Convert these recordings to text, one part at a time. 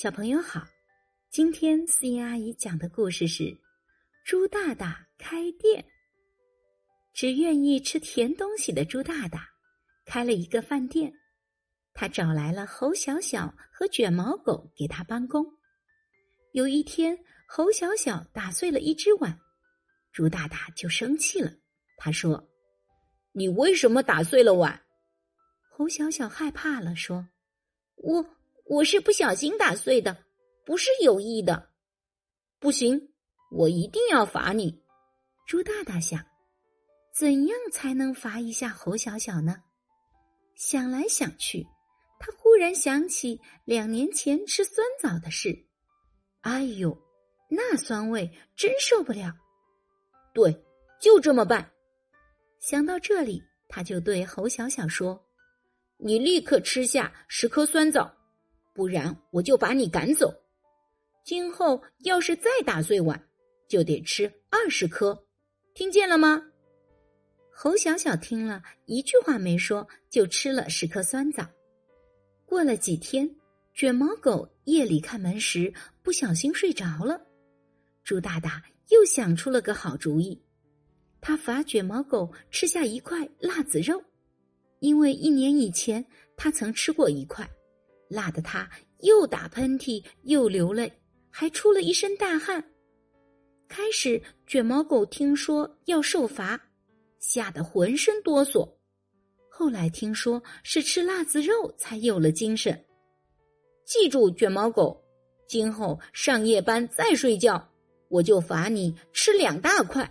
小朋友好，今天思妍阿姨讲的故事是《猪大大开店》。只愿意吃甜东西的猪大大开了一个饭店，他找来了猴小小和卷毛狗给他帮工。有一天，猴小小打碎了一只碗，猪大大就生气了。他说：“你为什么打碎了碗？”猴小小害怕了，说：“我……”我是不小心打碎的，不是有意的。不行，我一定要罚你。猪大大想，怎样才能罚一下猴小小呢？想来想去，他忽然想起两年前吃酸枣的事。哎呦，那酸味真受不了！对，就这么办。想到这里，他就对侯小小说：“你立刻吃下十颗酸枣。”不然我就把你赶走。今后要是再打碎碗，就得吃二十颗，听见了吗？猴小小听了一句话没说，就吃了十颗酸枣。过了几天，卷毛狗夜里看门时不小心睡着了。猪大大又想出了个好主意，他罚卷毛狗吃下一块辣子肉，因为一年以前他曾吃过一块。辣得他又打喷嚏又流泪，还出了一身大汗。开始卷毛狗听说要受罚，吓得浑身哆嗦。后来听说是吃辣子肉才有了精神。记住，卷毛狗，今后上夜班再睡觉，我就罚你吃两大块，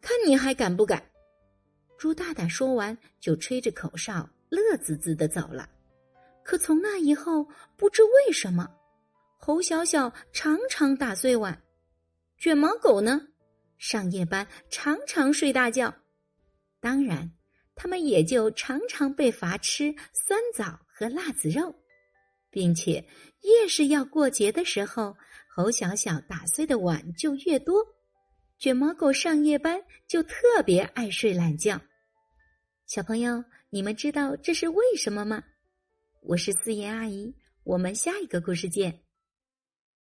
看你还敢不敢？猪大大说完，就吹着口哨，乐滋滋的走了。可从那以后，不知为什么，猴小小常常打碎碗，卷毛狗呢，上夜班常常睡大觉，当然，他们也就常常被罚吃酸枣和辣子肉，并且越是要过节的时候，猴小小打碎的碗就越多，卷毛狗上夜班就特别爱睡懒觉。小朋友，你们知道这是为什么吗？我是思妍阿姨，我们下一个故事见。